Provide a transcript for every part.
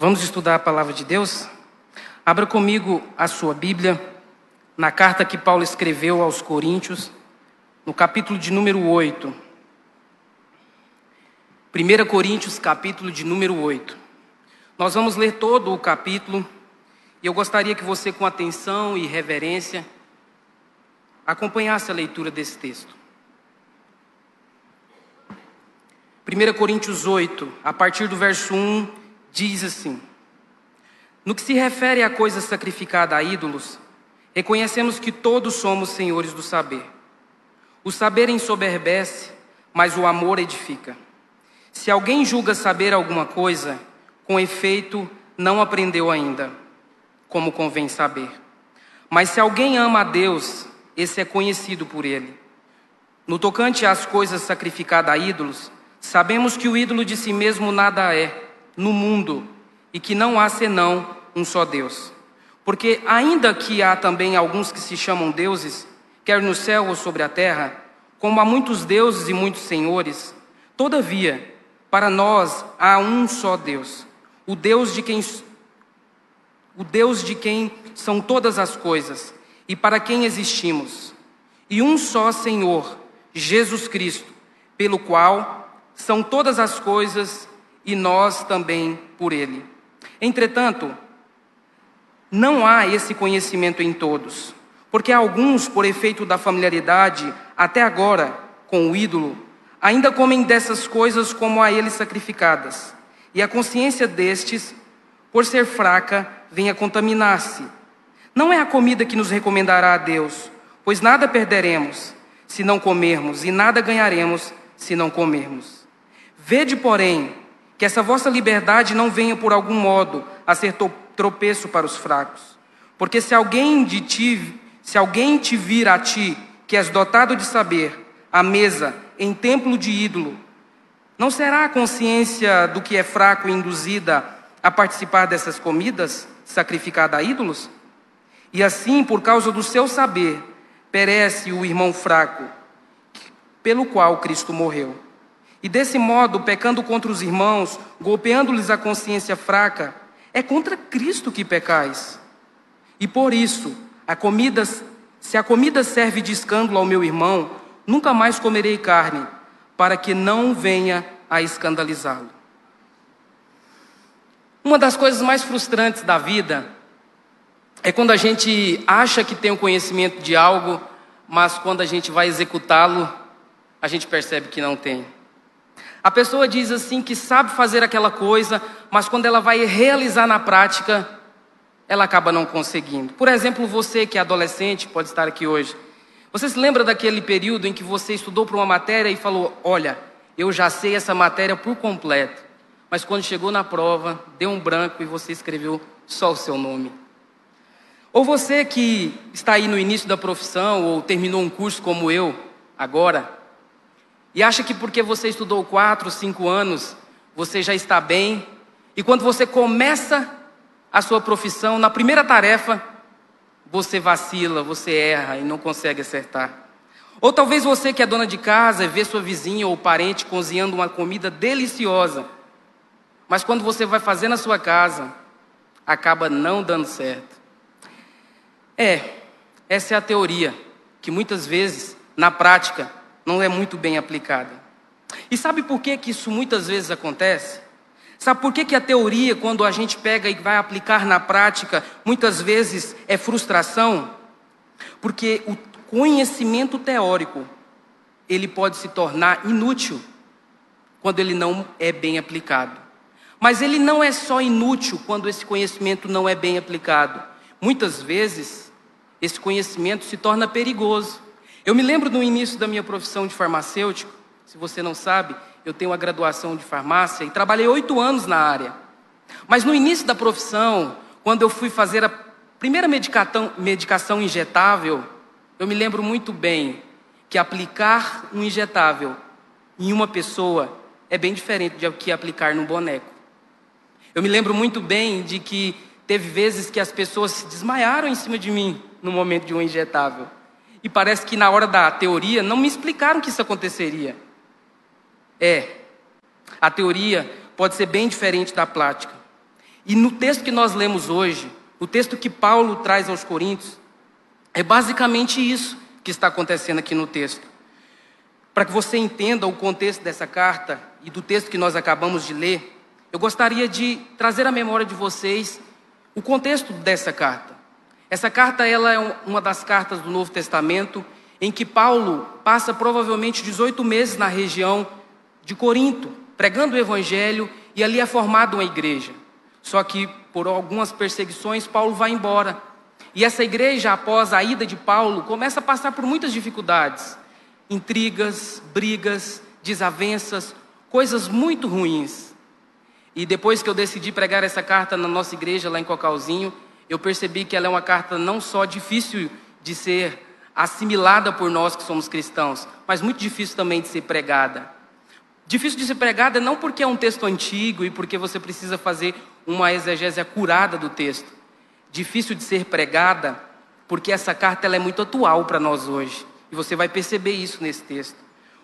Vamos estudar a palavra de Deus? Abra comigo a sua Bíblia, na carta que Paulo escreveu aos Coríntios, no capítulo de número 8. 1 Coríntios, capítulo de número 8. Nós vamos ler todo o capítulo e eu gostaria que você, com atenção e reverência, acompanhasse a leitura desse texto. 1 Coríntios 8, a partir do verso 1, diz assim: No que se refere à coisa sacrificada a ídolos, reconhecemos que todos somos senhores do saber. O saber ensoberbece, mas o amor edifica. Se alguém julga saber alguma coisa, com efeito, não aprendeu ainda, como convém saber. Mas se alguém ama a Deus, esse é conhecido por ele. No tocante às coisas sacrificadas a ídolos, sabemos que o ídolo de si mesmo nada é no mundo e que não há senão um só Deus. Porque, ainda que há também alguns que se chamam deuses, quer no céu ou sobre a terra, como há muitos deuses e muitos senhores, todavia, para nós há um só Deus, o Deus de quem o Deus de quem são todas as coisas e para quem existimos, e um só Senhor, Jesus Cristo, pelo qual são todas as coisas e nós também por ele. Entretanto, não há esse conhecimento em todos, porque alguns, por efeito da familiaridade, até agora, com o ídolo, ainda comem dessas coisas como a ele sacrificadas, e a consciência destes, por ser fraca, vem a contaminar-se. Não é a comida que nos recomendará a Deus, pois nada perderemos se não comermos, e nada ganharemos se não comermos. Vede, porém, que essa vossa liberdade não venha por algum modo a ser tropeço para os fracos. Porque se alguém de ti, se alguém te vir a ti, que és dotado de saber, à mesa, em templo de ídolo, não será a consciência do que é fraco induzida a participar dessas comidas sacrificadas a ídolos? E assim, por causa do seu saber, perece o irmão fraco, pelo qual Cristo morreu. E desse modo, pecando contra os irmãos, golpeando-lhes a consciência fraca, é contra Cristo que pecais. E por isso, a comida, se a comida serve de escândalo ao meu irmão, nunca mais comerei carne, para que não venha a escandalizá-lo. Uma das coisas mais frustrantes da vida é quando a gente acha que tem o um conhecimento de algo, mas quando a gente vai executá-lo, a gente percebe que não tem. A pessoa diz assim que sabe fazer aquela coisa, mas quando ela vai realizar na prática, ela acaba não conseguindo. Por exemplo, você que é adolescente, pode estar aqui hoje. Você se lembra daquele período em que você estudou para uma matéria e falou: Olha, eu já sei essa matéria por completo. Mas quando chegou na prova, deu um branco e você escreveu só o seu nome. Ou você que está aí no início da profissão ou terminou um curso como eu, agora, e acha que porque você estudou quatro, cinco anos, você já está bem. E quando você começa a sua profissão, na primeira tarefa, você vacila, você erra e não consegue acertar. Ou talvez você que é dona de casa vê sua vizinha ou parente cozinhando uma comida deliciosa, mas quando você vai fazer na sua casa, acaba não dando certo. É, essa é a teoria, que muitas vezes, na prática, não é muito bem aplicada. E sabe por que, que isso muitas vezes acontece? Sabe por que, que a teoria, quando a gente pega e vai aplicar na prática, muitas vezes é frustração? Porque o conhecimento teórico, ele pode se tornar inútil quando ele não é bem aplicado. Mas ele não é só inútil quando esse conhecimento não é bem aplicado. Muitas vezes, esse conhecimento se torna perigoso. Eu me lembro no início da minha profissão de farmacêutico, se você não sabe, eu tenho a graduação de farmácia e trabalhei oito anos na área. Mas no início da profissão, quando eu fui fazer a primeira medicação, injetável, eu me lembro muito bem que aplicar um injetável em uma pessoa é bem diferente de que aplicar num boneco. Eu me lembro muito bem de que teve vezes que as pessoas se desmaiaram em cima de mim no momento de um injetável. E parece que na hora da teoria não me explicaram que isso aconteceria. É, a teoria pode ser bem diferente da prática. E no texto que nós lemos hoje, o texto que Paulo traz aos Coríntios, é basicamente isso que está acontecendo aqui no texto. Para que você entenda o contexto dessa carta e do texto que nós acabamos de ler, eu gostaria de trazer à memória de vocês o contexto dessa carta. Essa carta ela é uma das cartas do Novo Testamento em que Paulo passa provavelmente 18 meses na região de Corinto, pregando o evangelho e ali é formada uma igreja. Só que por algumas perseguições Paulo vai embora. E essa igreja, após a ida de Paulo, começa a passar por muitas dificuldades, intrigas, brigas, desavenças, coisas muito ruins. E depois que eu decidi pregar essa carta na nossa igreja lá em Cocalzinho, eu percebi que ela é uma carta não só difícil de ser assimilada por nós que somos cristãos, mas muito difícil também de ser pregada. Difícil de ser pregada não porque é um texto antigo e porque você precisa fazer uma exegese curada do texto. Difícil de ser pregada porque essa carta ela é muito atual para nós hoje. E você vai perceber isso nesse texto.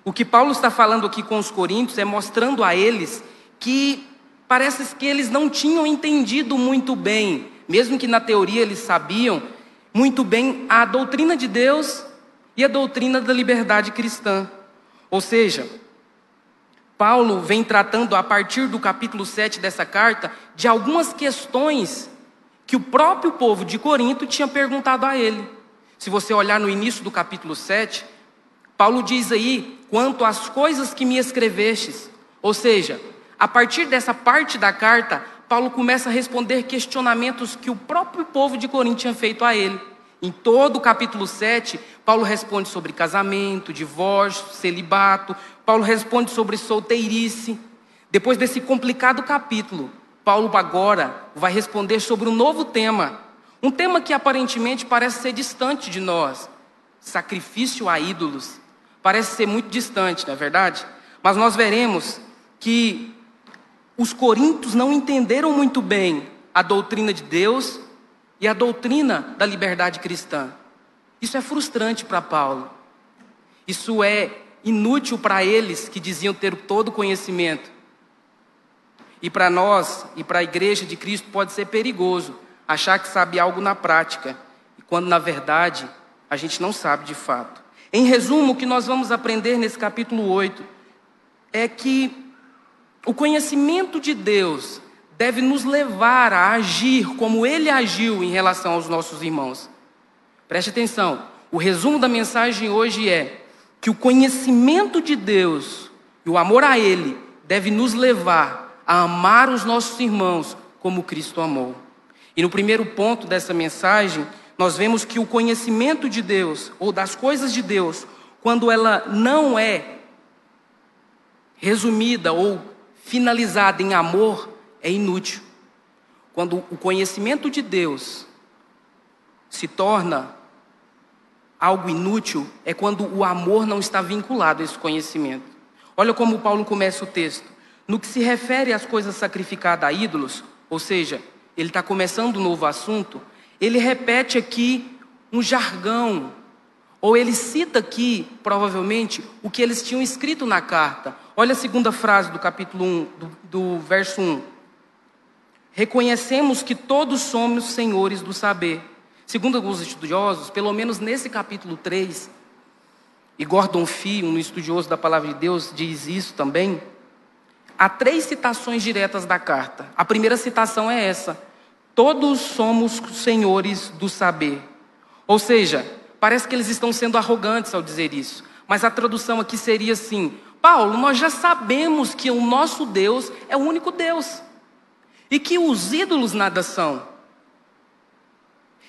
O que Paulo está falando aqui com os coríntios é mostrando a eles que parece que eles não tinham entendido muito bem, mesmo que na teoria eles sabiam muito bem a doutrina de Deus e a doutrina da liberdade cristã. Ou seja, Paulo vem tratando a partir do capítulo 7 dessa carta de algumas questões que o próprio povo de Corinto tinha perguntado a ele. Se você olhar no início do capítulo 7, Paulo diz aí: quanto às coisas que me escrevestes. Ou seja, a partir dessa parte da carta, Paulo começa a responder questionamentos que o próprio povo de Corinto tinha feito a ele. Em todo o capítulo 7, Paulo responde sobre casamento, divórcio, celibato, Paulo responde sobre solteirice. Depois desse complicado capítulo, Paulo agora vai responder sobre um novo tema. Um tema que aparentemente parece ser distante de nós: sacrifício a ídolos. Parece ser muito distante, não é verdade? Mas nós veremos que os coríntios não entenderam muito bem a doutrina de Deus e a doutrina da liberdade cristã. Isso é frustrante para Paulo. Isso é inútil para eles que diziam ter todo o conhecimento. E para nós e para a igreja de Cristo pode ser perigoso achar que sabe algo na prática, quando na verdade a gente não sabe de fato. Em resumo, o que nós vamos aprender nesse capítulo 8 é que o conhecimento de Deus deve nos levar a agir como ele agiu em relação aos nossos irmãos. Preste atenção, o resumo da mensagem hoje é que o conhecimento de Deus e o amor a Ele deve nos levar a amar os nossos irmãos como Cristo amou. E no primeiro ponto dessa mensagem, nós vemos que o conhecimento de Deus, ou das coisas de Deus, quando ela não é resumida ou finalizada em amor é inútil. Quando o conhecimento de Deus se torna algo inútil, é quando o amor não está vinculado a esse conhecimento. Olha como Paulo começa o texto. No que se refere às coisas sacrificadas a ídolos, ou seja, ele está começando um novo assunto, ele repete aqui um jargão, ou ele cita aqui, provavelmente, o que eles tinham escrito na carta. Olha a segunda frase do capítulo 1, do, do verso 1. Reconhecemos que todos somos senhores do saber. Segundo alguns estudiosos, pelo menos nesse capítulo 3, e Gordon Fee, um estudioso da palavra de Deus, diz isso também. Há três citações diretas da carta. A primeira citação é essa: Todos somos senhores do saber. Ou seja, Parece que eles estão sendo arrogantes ao dizer isso. Mas a tradução aqui seria assim: Paulo, nós já sabemos que o nosso Deus é o único Deus. E que os ídolos nada são.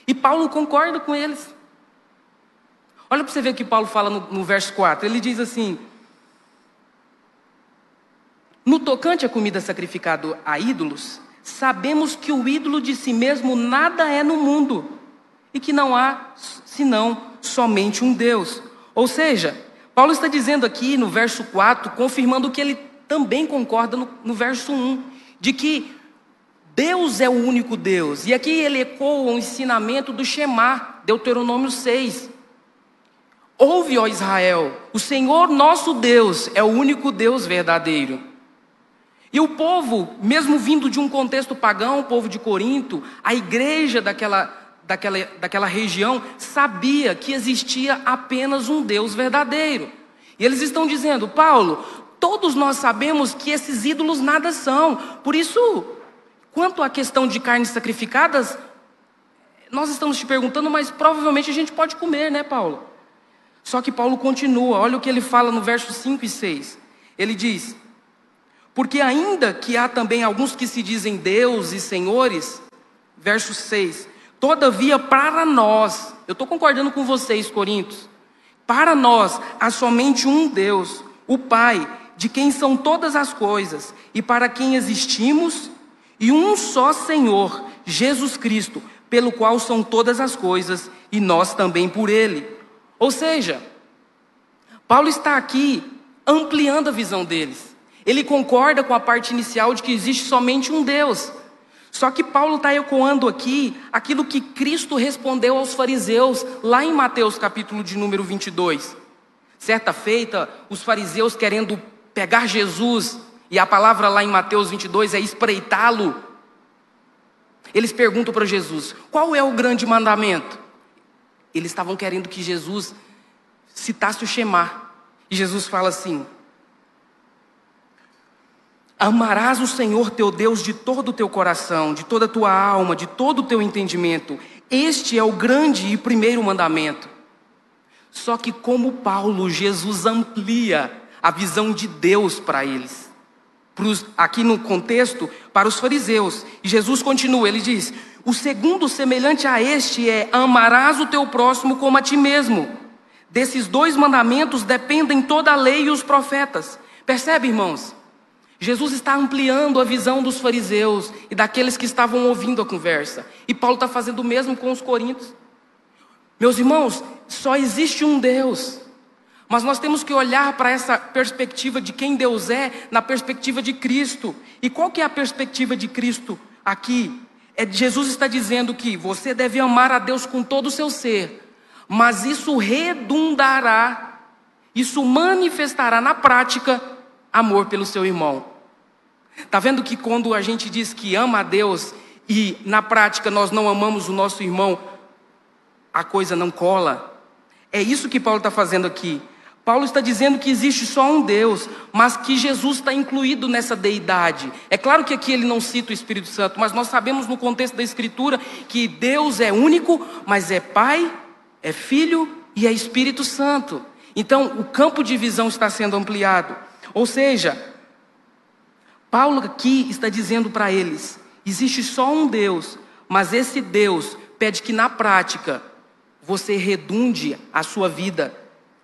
E Paulo concorda com eles. Olha para você ver o que Paulo fala no, no verso 4. Ele diz assim: No tocante à comida sacrificada a ídolos, sabemos que o ídolo de si mesmo nada é no mundo e que não há senão somente um Deus. Ou seja, Paulo está dizendo aqui no verso 4, confirmando que ele também concorda no, no verso 1, de que Deus é o único Deus. E aqui ele ecoa o ensinamento do Shemar, Deuteronômio 6. Ouve, ó Israel, o Senhor nosso Deus é o único Deus verdadeiro. E o povo, mesmo vindo de um contexto pagão, o povo de Corinto, a igreja daquela, daquela, daquela região sabia que existia apenas um Deus verdadeiro. E eles estão dizendo, Paulo, todos nós sabemos que esses ídolos nada são. Por isso, quanto à questão de carnes sacrificadas, nós estamos te perguntando, mas provavelmente a gente pode comer, né, Paulo? Só que Paulo continua, olha o que ele fala no verso 5 e 6. Ele diz: Porque ainda que há também alguns que se dizem Deus e senhores, verso 6, todavia para nós, eu estou concordando com vocês, Coríntios, para nós há somente um Deus, o Pai, de quem são todas as coisas e para quem existimos, e um só Senhor, Jesus Cristo, pelo qual são todas as coisas e nós também por ele. Ou seja, Paulo está aqui ampliando a visão deles. Ele concorda com a parte inicial de que existe somente um Deus. Só que Paulo está ecoando aqui aquilo que Cristo respondeu aos fariseus, lá em Mateus capítulo de número 22. Certa feita, os fariseus querendo pegar Jesus, e a palavra lá em Mateus 22 é espreitá-lo. Eles perguntam para Jesus: qual é o grande mandamento? Eles estavam querendo que Jesus citasse o Shema. E Jesus fala assim: Amarás o Senhor teu Deus de todo o teu coração, de toda a tua alma, de todo o teu entendimento. Este é o grande e primeiro mandamento. Só que, como Paulo, Jesus amplia a visão de Deus para eles. Aqui no contexto, para os fariseus. E Jesus continua, ele diz: O segundo semelhante a este é: Amarás o teu próximo como a ti mesmo. Desses dois mandamentos dependem toda a lei e os profetas. Percebe, irmãos? Jesus está ampliando a visão dos fariseus e daqueles que estavam ouvindo a conversa. E Paulo está fazendo o mesmo com os coríntios. Meus irmãos, só existe um Deus. Mas nós temos que olhar para essa perspectiva de quem Deus é, na perspectiva de Cristo. E qual que é a perspectiva de Cristo aqui? É Jesus está dizendo que você deve amar a Deus com todo o seu ser, mas isso redundará, isso manifestará na prática amor pelo seu irmão. Tá vendo que quando a gente diz que ama a Deus e na prática nós não amamos o nosso irmão, a coisa não cola? É isso que Paulo está fazendo aqui. Paulo está dizendo que existe só um Deus, mas que Jesus está incluído nessa deidade. É claro que aqui ele não cita o Espírito Santo, mas nós sabemos no contexto da Escritura que Deus é único, mas é Pai, é Filho e é Espírito Santo. Então o campo de visão está sendo ampliado. Ou seja, Paulo aqui está dizendo para eles: existe só um Deus, mas esse Deus pede que na prática você redunde a sua vida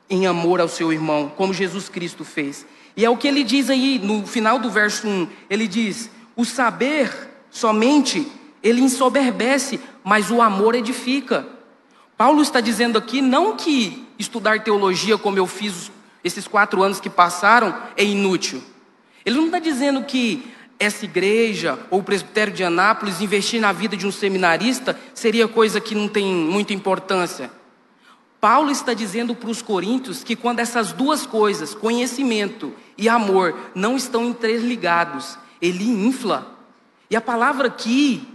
em amor ao seu irmão, como Jesus Cristo fez. E é o que ele diz aí no final do verso 1. Ele diz: O saber somente ele ensoberbece, mas o amor edifica. Paulo está dizendo aqui não que estudar teologia, como eu fiz esses quatro anos que passaram, é inútil. Ele não está dizendo que essa igreja ou o presbitério de Anápolis investir na vida de um seminarista seria coisa que não tem muita importância. Paulo está dizendo para os coríntios que quando essas duas coisas, conhecimento e amor, não estão interligados, ele infla. E a palavra aqui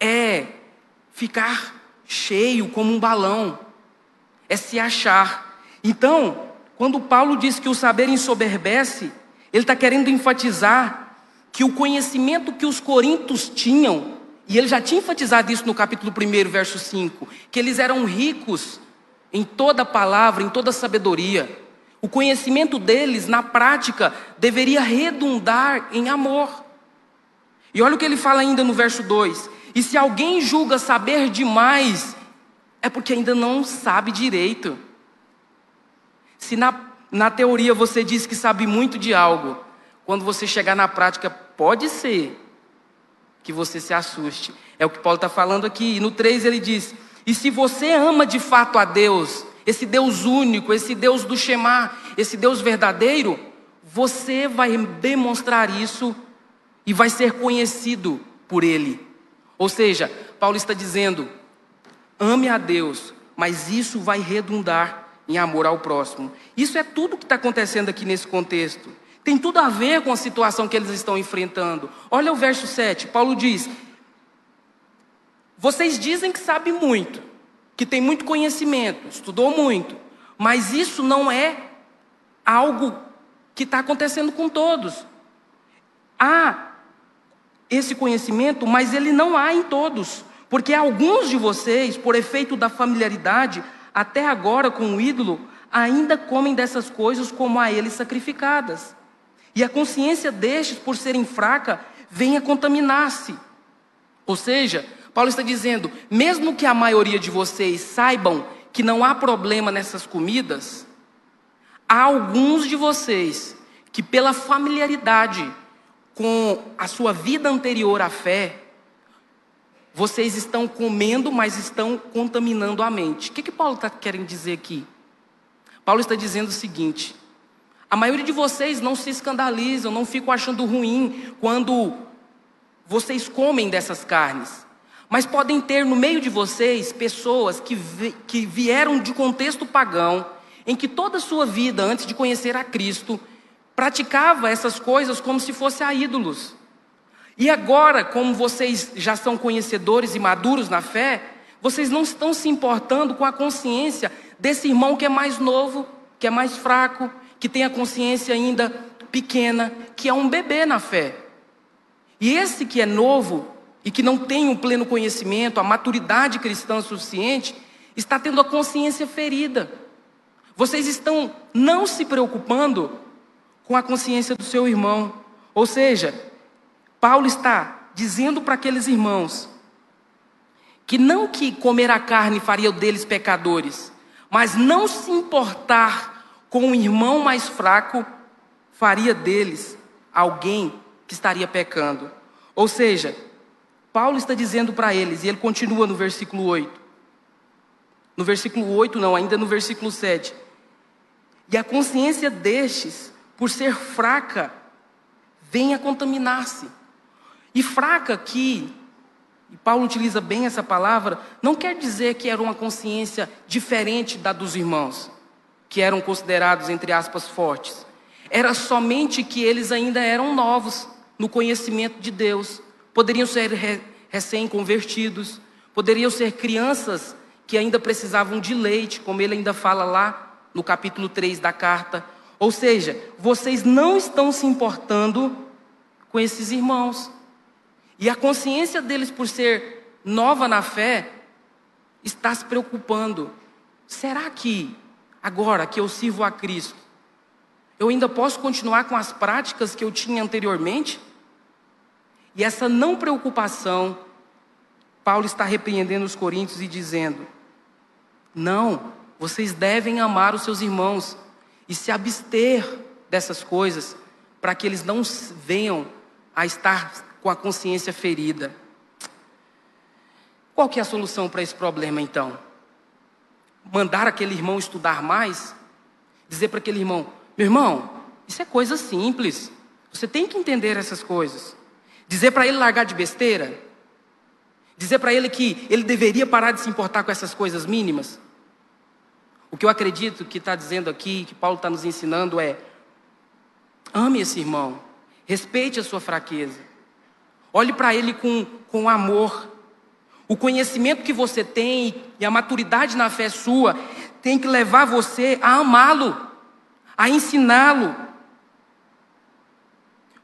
é ficar cheio como um balão, é se achar. Então, quando Paulo diz que o saber ensoberbece, ele está querendo enfatizar que o conhecimento que os coríntios tinham, e ele já tinha enfatizado isso no capítulo 1, verso 5, que eles eram ricos em toda palavra, em toda sabedoria. O conhecimento deles, na prática, deveria redundar em amor. E olha o que ele fala ainda no verso 2: E se alguém julga saber demais, é porque ainda não sabe direito. Se na na teoria você diz que sabe muito de algo, quando você chegar na prática, pode ser que você se assuste. É o que Paulo está falando aqui. E no 3 ele diz: E se você ama de fato a Deus, esse Deus único, esse Deus do Shema, esse Deus verdadeiro, você vai demonstrar isso e vai ser conhecido por Ele. Ou seja, Paulo está dizendo: ame a Deus, mas isso vai redundar em amor ao próximo. Isso é tudo que está acontecendo aqui nesse contexto. Tem tudo a ver com a situação que eles estão enfrentando. Olha o verso 7. Paulo diz: Vocês dizem que sabem muito, que tem muito conhecimento, estudou muito, mas isso não é algo que está acontecendo com todos. Há esse conhecimento, mas ele não há em todos, porque alguns de vocês, por efeito da familiaridade, até agora com o ídolo, ainda comem dessas coisas como a eles sacrificadas. E a consciência destes, por serem fraca, vem a contaminar-se. Ou seja, Paulo está dizendo: mesmo que a maioria de vocês saibam que não há problema nessas comidas, há alguns de vocês que, pela familiaridade com a sua vida anterior à fé, vocês estão comendo, mas estão contaminando a mente. O que, que Paulo está querendo dizer aqui? Paulo está dizendo o seguinte: a maioria de vocês não se escandalizam, não ficam achando ruim quando vocês comem dessas carnes. Mas podem ter no meio de vocês pessoas que, que vieram de contexto pagão, em que toda a sua vida, antes de conhecer a Cristo, praticava essas coisas como se fossem a ídolos. E agora, como vocês já são conhecedores e maduros na fé, vocês não estão se importando com a consciência desse irmão que é mais novo, que é mais fraco, que tem a consciência ainda pequena, que é um bebê na fé. E esse que é novo e que não tem um pleno conhecimento, a maturidade cristã suficiente, está tendo a consciência ferida. Vocês estão não se preocupando com a consciência do seu irmão. Ou seja, Paulo está dizendo para aqueles irmãos que não que comer a carne faria deles pecadores, mas não se importar com um irmão mais fraco, faria deles alguém que estaria pecando. Ou seja, Paulo está dizendo para eles, e ele continua no versículo 8. No versículo 8, não, ainda no versículo 7. E a consciência destes, por ser fraca, vem a contaminar-se. E fraca aqui, e Paulo utiliza bem essa palavra, não quer dizer que era uma consciência diferente da dos irmãos que eram considerados, entre aspas, fortes. Era somente que eles ainda eram novos no conhecimento de Deus. Poderiam ser re recém-convertidos, poderiam ser crianças que ainda precisavam de leite, como ele ainda fala lá no capítulo 3 da carta. Ou seja, vocês não estão se importando com esses irmãos. E a consciência deles, por ser nova na fé, está se preocupando. Será que agora que eu sirvo a Cristo, eu ainda posso continuar com as práticas que eu tinha anteriormente? E essa não preocupação, Paulo está repreendendo os coríntios e dizendo: não, vocês devem amar os seus irmãos e se abster dessas coisas, para que eles não venham a estar com a consciência ferida. Qual que é a solução para esse problema então? mandar aquele irmão estudar mais, dizer para aquele irmão: meu irmão, isso é coisa simples, você tem que entender essas coisas. Dizer para ele largar de besteira, dizer para ele que ele deveria parar de se importar com essas coisas mínimas. O que eu acredito que está dizendo aqui, que Paulo está nos ensinando é: ame esse irmão, respeite a sua fraqueza, olhe para ele com, com amor, o conhecimento que você tem e a maturidade na fé sua tem que levar você a amá-lo, a ensiná-lo.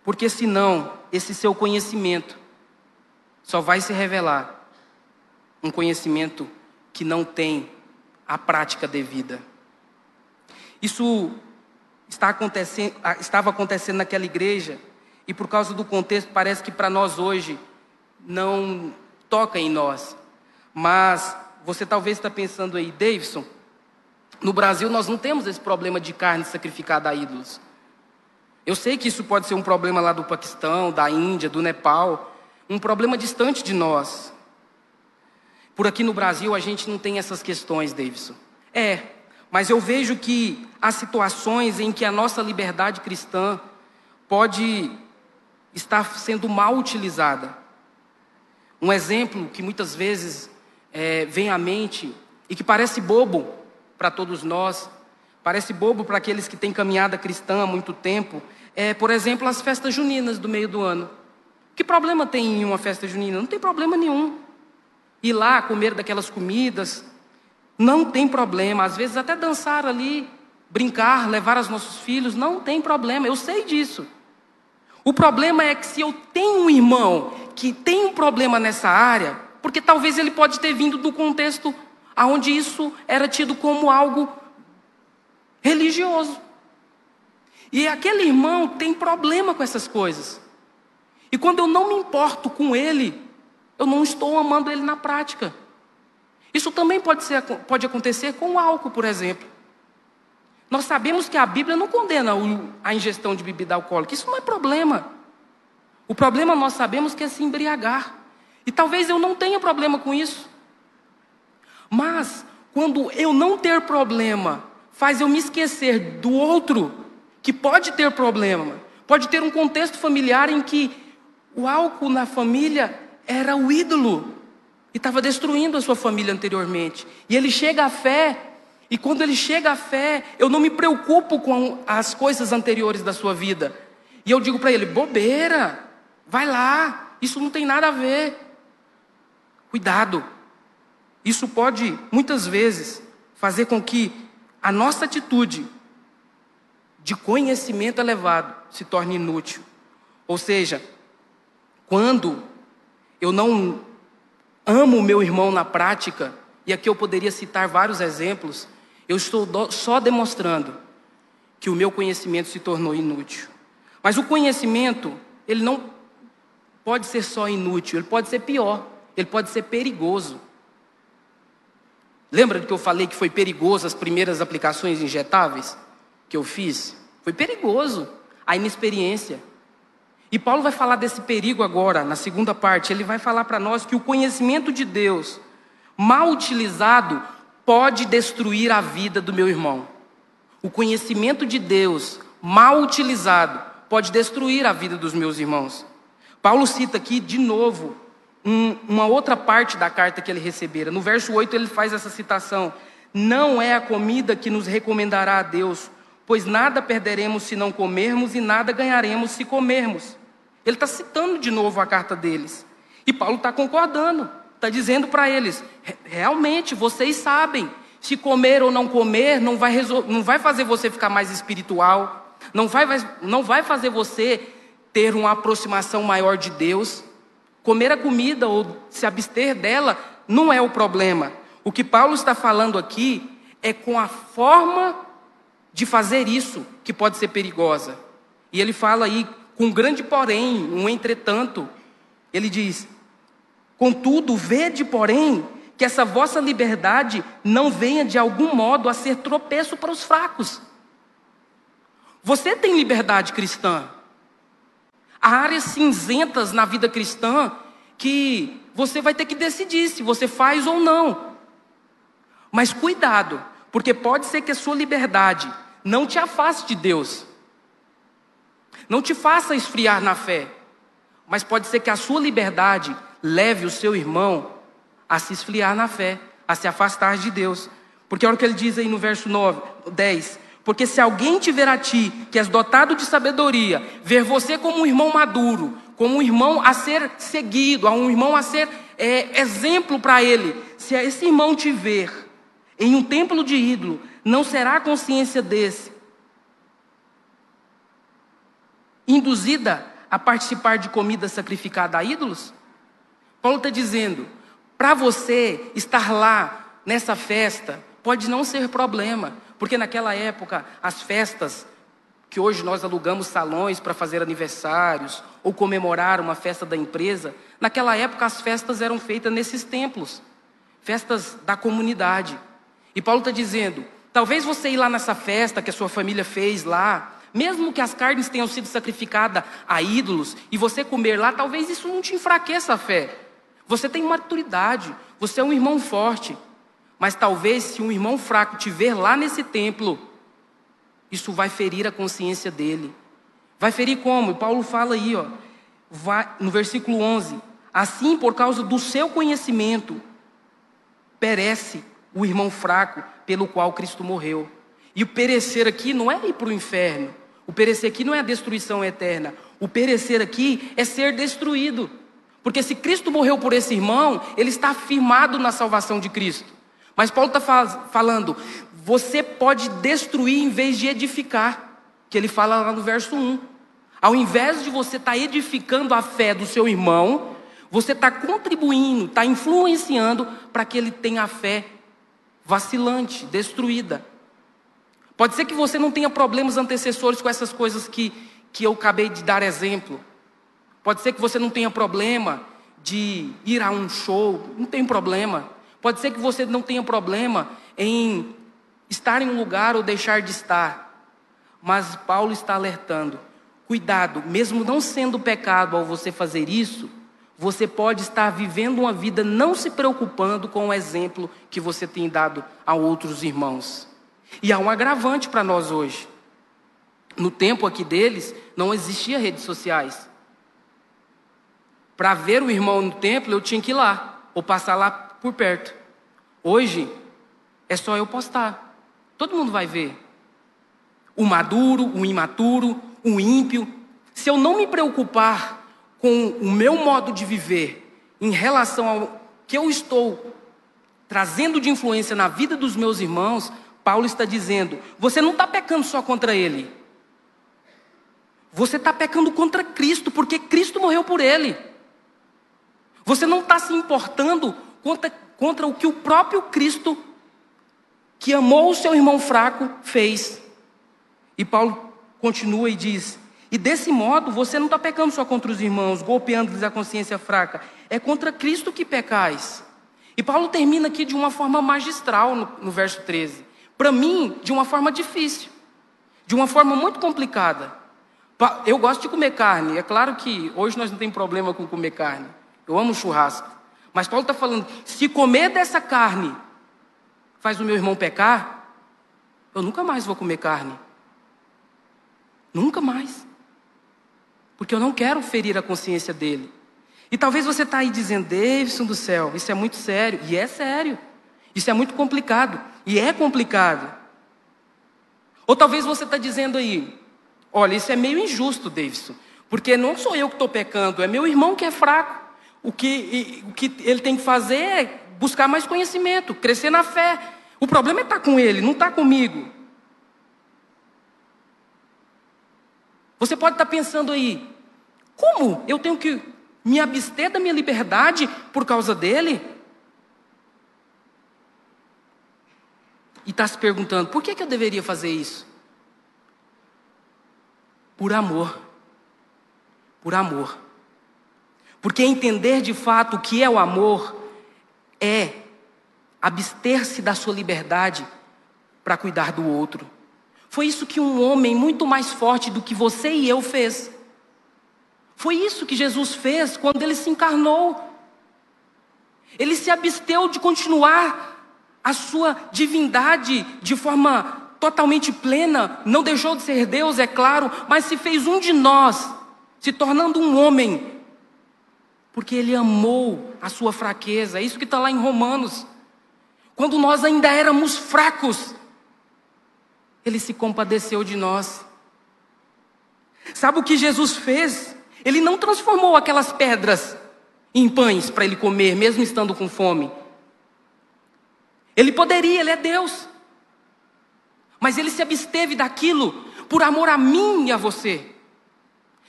Porque senão, esse seu conhecimento só vai se revelar um conhecimento que não tem a prática devida. Isso está acontecendo, estava acontecendo naquela igreja e por causa do contexto parece que para nós hoje não toca em nós. Mas você talvez está pensando aí, Davidson, no Brasil nós não temos esse problema de carne sacrificada a ídolos. Eu sei que isso pode ser um problema lá do Paquistão, da Índia, do Nepal, um problema distante de nós. Por aqui no Brasil a gente não tem essas questões, Davidson. É, mas eu vejo que há situações em que a nossa liberdade cristã pode estar sendo mal utilizada. Um exemplo que muitas vezes é, vem à mente e que parece bobo para todos nós, parece bobo para aqueles que têm caminhada cristã há muito tempo, é, por exemplo, as festas juninas do meio do ano. Que problema tem em uma festa junina? Não tem problema nenhum. Ir lá comer daquelas comidas, não tem problema. Às vezes até dançar ali, brincar, levar os nossos filhos, não tem problema. Eu sei disso. O problema é que se eu tenho um irmão que tem um problema nessa área, porque talvez ele pode ter vindo do contexto onde isso era tido como algo religioso. E aquele irmão tem problema com essas coisas. E quando eu não me importo com ele, eu não estou amando ele na prática. Isso também pode, ser, pode acontecer com o álcool, por exemplo. Nós sabemos que a Bíblia não condena a ingestão de bebida alcoólica, isso não é problema. O problema nós sabemos que é se embriagar. E talvez eu não tenha problema com isso. Mas, quando eu não ter problema, faz eu me esquecer do outro, que pode ter problema, pode ter um contexto familiar em que o álcool na família era o ídolo e estava destruindo a sua família anteriormente. E ele chega à fé, e quando ele chega à fé, eu não me preocupo com as coisas anteriores da sua vida. E eu digo para ele: bobeira, vai lá, isso não tem nada a ver. Cuidado, isso pode muitas vezes fazer com que a nossa atitude de conhecimento elevado se torne inútil. Ou seja, quando eu não amo o meu irmão na prática, e aqui eu poderia citar vários exemplos, eu estou só demonstrando que o meu conhecimento se tornou inútil. Mas o conhecimento, ele não pode ser só inútil, ele pode ser pior, ele pode ser perigoso. Lembra que eu falei que foi perigoso as primeiras aplicações injetáveis que eu fiz? Foi perigoso a inexperiência. E Paulo vai falar desse perigo agora, na segunda parte. Ele vai falar para nós que o conhecimento de Deus, mal utilizado, pode destruir a vida do meu irmão. O conhecimento de Deus, mal utilizado, pode destruir a vida dos meus irmãos. Paulo cita aqui de novo um, uma outra parte da carta que ele recebera. No verso 8 ele faz essa citação: Não é a comida que nos recomendará a Deus, pois nada perderemos se não comermos e nada ganharemos se comermos. Ele está citando de novo a carta deles. E Paulo está concordando, está dizendo para eles: realmente vocês sabem, se comer ou não comer, não vai, não vai fazer você ficar mais espiritual, não vai, não vai fazer você ter uma aproximação maior de Deus. Comer a comida ou se abster dela não é o problema. O que Paulo está falando aqui é com a forma de fazer isso que pode ser perigosa. E ele fala aí com um grande porém, um entretanto. Ele diz: Contudo, vede, porém, que essa vossa liberdade não venha de algum modo a ser tropeço para os fracos. Você tem liberdade cristã. Há áreas cinzentas na vida cristã que você vai ter que decidir se você faz ou não. Mas cuidado, porque pode ser que a sua liberdade não te afaste de Deus, não te faça esfriar na fé, mas pode ser que a sua liberdade leve o seu irmão a se esfriar na fé, a se afastar de Deus. Porque olha o que ele diz aí no verso 9, 10: porque se alguém tiver a ti, que és dotado de sabedoria, ver você como um irmão maduro, como um irmão a ser seguido, a um irmão a ser é, exemplo para ele, se esse irmão te ver em um templo de ídolo, não será a consciência desse induzida a participar de comida sacrificada a ídolos? Paulo está dizendo, para você estar lá nessa festa, pode não ser problema, porque naquela época, as festas, que hoje nós alugamos salões para fazer aniversários ou comemorar uma festa da empresa, naquela época as festas eram feitas nesses templos, festas da comunidade. E Paulo está dizendo: talvez você ir lá nessa festa que a sua família fez lá, mesmo que as carnes tenham sido sacrificadas a ídolos, e você comer lá, talvez isso não te enfraqueça a fé. Você tem maturidade, você é um irmão forte. Mas talvez se um irmão fraco te ver lá nesse templo, isso vai ferir a consciência dele. Vai ferir como? Paulo fala aí, ó, vai, no versículo 11: Assim, por causa do seu conhecimento, perece o irmão fraco pelo qual Cristo morreu. E o perecer aqui não é ir para o inferno. O perecer aqui não é a destruição eterna. O perecer aqui é ser destruído. Porque se Cristo morreu por esse irmão, ele está afirmado na salvação de Cristo. Mas Paulo está falando, você pode destruir em vez de edificar. Que ele fala lá no verso 1. Ao invés de você estar tá edificando a fé do seu irmão, você está contribuindo, está influenciando para que ele tenha a fé vacilante, destruída. Pode ser que você não tenha problemas antecessores com essas coisas que, que eu acabei de dar exemplo. Pode ser que você não tenha problema de ir a um show, não tem problema. Pode ser que você não tenha problema em estar em um lugar ou deixar de estar. Mas Paulo está alertando: cuidado, mesmo não sendo pecado ao você fazer isso, você pode estar vivendo uma vida não se preocupando com o exemplo que você tem dado a outros irmãos. E há um agravante para nós hoje. No tempo aqui deles, não existia redes sociais. Para ver o irmão no templo, eu tinha que ir lá, ou passar lá por perto. Hoje, é só eu postar. Todo mundo vai ver. O maduro, o imaturo, o ímpio. Se eu não me preocupar com o meu modo de viver em relação ao que eu estou trazendo de influência na vida dos meus irmãos, Paulo está dizendo: você não está pecando só contra ele. Você está pecando contra Cristo, porque Cristo morreu por ele. Você não está se importando contra, contra o que o próprio Cristo, que amou o seu irmão fraco, fez. E Paulo continua e diz: E desse modo você não está pecando só contra os irmãos, golpeando-lhes a consciência fraca, é contra Cristo que pecais. E Paulo termina aqui de uma forma magistral no, no verso 13. Para mim, de uma forma difícil, de uma forma muito complicada. Eu gosto de comer carne, é claro que hoje nós não temos problema com comer carne. Eu amo churrasco. Mas Paulo está falando: se comer dessa carne faz o meu irmão pecar, eu nunca mais vou comer carne. Nunca mais. Porque eu não quero ferir a consciência dele. E talvez você está aí dizendo, Davidson do céu, isso é muito sério. E é sério. Isso é muito complicado. E é complicado. Ou talvez você está dizendo aí, olha, isso é meio injusto, Davidson. Porque não sou eu que estou pecando, é meu irmão que é fraco. O que, o que ele tem que fazer é buscar mais conhecimento, crescer na fé. O problema é estar tá com ele, não está comigo. Você pode estar pensando aí, como eu tenho que me abster da minha liberdade por causa dele? E está se perguntando, por que, que eu deveria fazer isso? Por amor. Por amor. Porque entender de fato o que é o amor é abster-se da sua liberdade para cuidar do outro. Foi isso que um homem muito mais forte do que você e eu fez. Foi isso que Jesus fez quando ele se encarnou. Ele se absteu de continuar a sua divindade de forma totalmente plena, não deixou de ser Deus, é claro, mas se fez um de nós, se tornando um homem, porque ele amou a sua fraqueza, é isso que está lá em Romanos. Quando nós ainda éramos fracos, ele se compadeceu de nós. Sabe o que Jesus fez? Ele não transformou aquelas pedras em pães para ele comer, mesmo estando com fome. Ele poderia, ele é Deus. Mas ele se absteve daquilo por amor a mim e a você.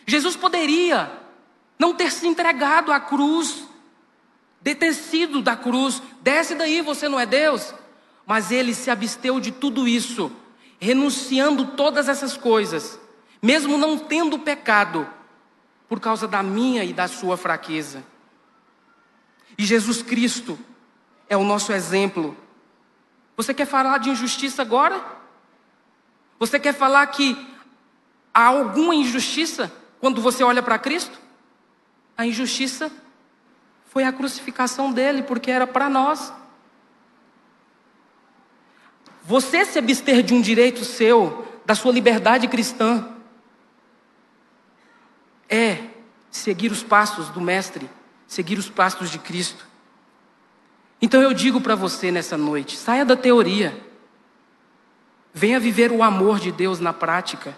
Jesus poderia não ter se entregado à cruz, de ter sido da cruz, desce daí, você não é Deus. Mas ele se absteu de tudo isso renunciando todas essas coisas, mesmo não tendo pecado, por causa da minha e da sua fraqueza. E Jesus Cristo é o nosso exemplo. Você quer falar de injustiça agora? Você quer falar que há alguma injustiça quando você olha para Cristo? A injustiça foi a crucificação dele, porque era para nós. Você se abster de um direito seu, da sua liberdade cristã, é seguir os passos do Mestre, seguir os passos de Cristo. Então eu digo para você nessa noite: saia da teoria, venha viver o amor de Deus na prática.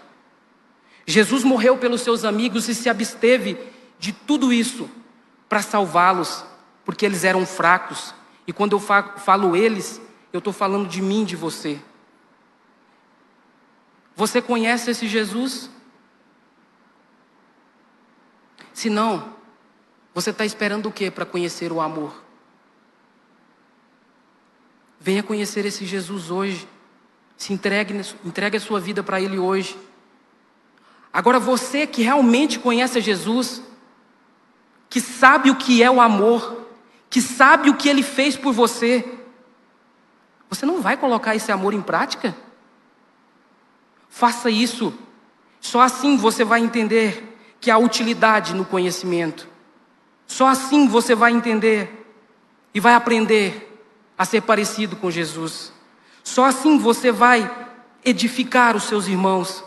Jesus morreu pelos seus amigos e se absteve de tudo isso para salvá-los, porque eles eram fracos. E quando eu falo eles, eu estou falando de mim, de você. Você conhece esse Jesus? Se não, você está esperando o que para conhecer o amor? Venha conhecer esse Jesus hoje. Se entregue, entregue a sua vida para Ele hoje. Agora, você que realmente conhece Jesus, que sabe o que é o amor, que sabe o que Ele fez por você, você não vai colocar esse amor em prática? Faça isso. Só assim você vai entender que há utilidade no conhecimento. Só assim você vai entender e vai aprender a ser parecido com Jesus. Só assim você vai edificar os seus irmãos.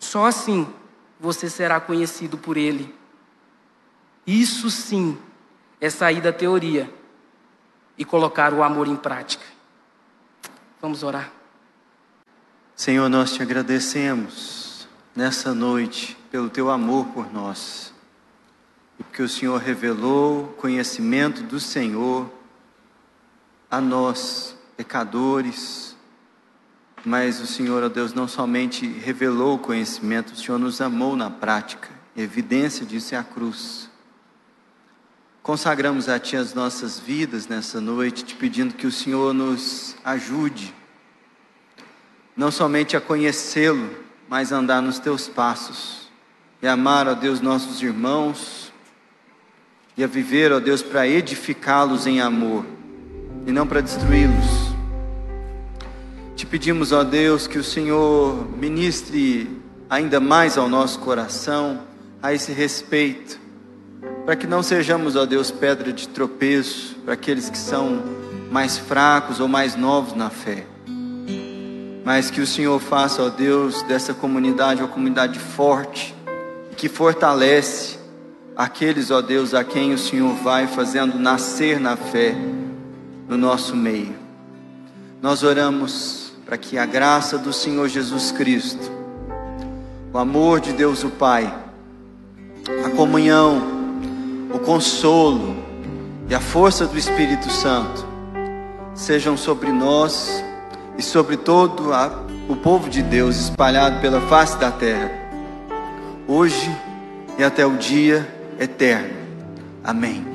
Só assim você será conhecido por Ele. Isso sim é sair da teoria e colocar o amor em prática. Vamos orar. Senhor, nós te agradecemos nessa noite pelo teu amor por nós. E porque o Senhor revelou o conhecimento do Senhor a nós, pecadores. Mas o Senhor, ó Deus, não somente revelou o conhecimento, o Senhor nos amou na prática. evidência disso é a cruz. Consagramos a Ti as nossas vidas nessa noite, te pedindo que o Senhor nos ajude, não somente a conhecê-lo, mas a andar nos Teus passos, e amar, ó Deus, nossos irmãos, e a viver, ó Deus, para edificá-los em amor, e não para destruí-los. Te pedimos, ó Deus, que o Senhor ministre ainda mais ao nosso coração a esse respeito para que não sejamos, ó Deus, pedra de tropeço para aqueles que são mais fracos ou mais novos na fé. Mas que o Senhor faça, ó Deus, dessa comunidade uma comunidade forte, que fortalece aqueles, ó Deus, a quem o Senhor vai fazendo nascer na fé no nosso meio. Nós oramos para que a graça do Senhor Jesus Cristo, o amor de Deus o Pai, a comunhão, o consolo e a força do Espírito Santo sejam sobre nós e sobre todo a, o povo de Deus espalhado pela face da terra, hoje e até o dia eterno. Amém.